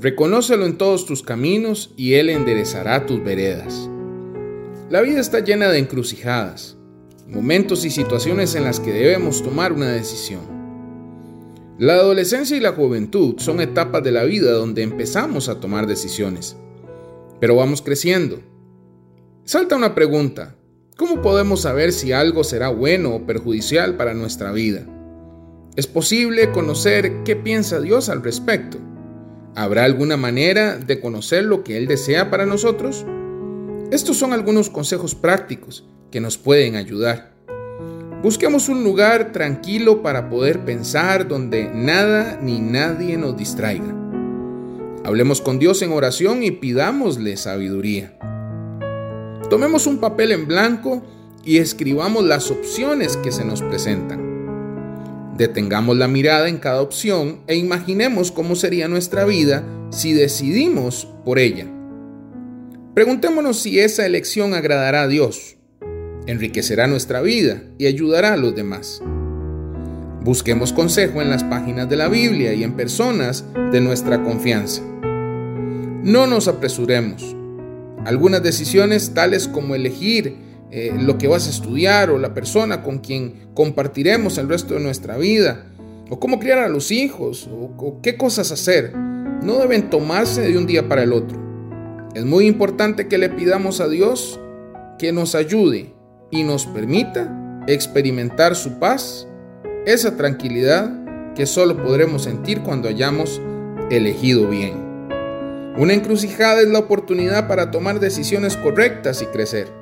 Reconócelo en todos tus caminos y Él enderezará tus veredas. La vida está llena de encrucijadas, momentos y situaciones en las que debemos tomar una decisión. La adolescencia y la juventud son etapas de la vida donde empezamos a tomar decisiones, pero vamos creciendo. Salta una pregunta, ¿cómo podemos saber si algo será bueno o perjudicial para nuestra vida? ¿Es posible conocer qué piensa Dios al respecto? ¿Habrá alguna manera de conocer lo que Él desea para nosotros? Estos son algunos consejos prácticos que nos pueden ayudar. Busquemos un lugar tranquilo para poder pensar donde nada ni nadie nos distraiga. Hablemos con Dios en oración y pidámosle sabiduría. Tomemos un papel en blanco y escribamos las opciones que se nos presentan. Detengamos la mirada en cada opción e imaginemos cómo sería nuestra vida si decidimos por ella. Preguntémonos si esa elección agradará a Dios, enriquecerá nuestra vida y ayudará a los demás. Busquemos consejo en las páginas de la Biblia y en personas de nuestra confianza. No nos apresuremos. Algunas decisiones tales como elegir eh, lo que vas a estudiar o la persona con quien compartiremos el resto de nuestra vida, o cómo criar a los hijos, o, o qué cosas hacer, no deben tomarse de un día para el otro. Es muy importante que le pidamos a Dios que nos ayude y nos permita experimentar su paz, esa tranquilidad que solo podremos sentir cuando hayamos elegido bien. Una encrucijada es la oportunidad para tomar decisiones correctas y crecer.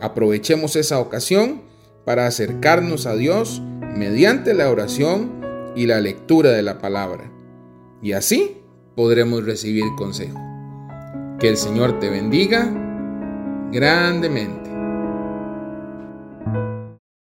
Aprovechemos esa ocasión para acercarnos a Dios mediante la oración y la lectura de la palabra. Y así podremos recibir consejo. Que el Señor te bendiga grandemente.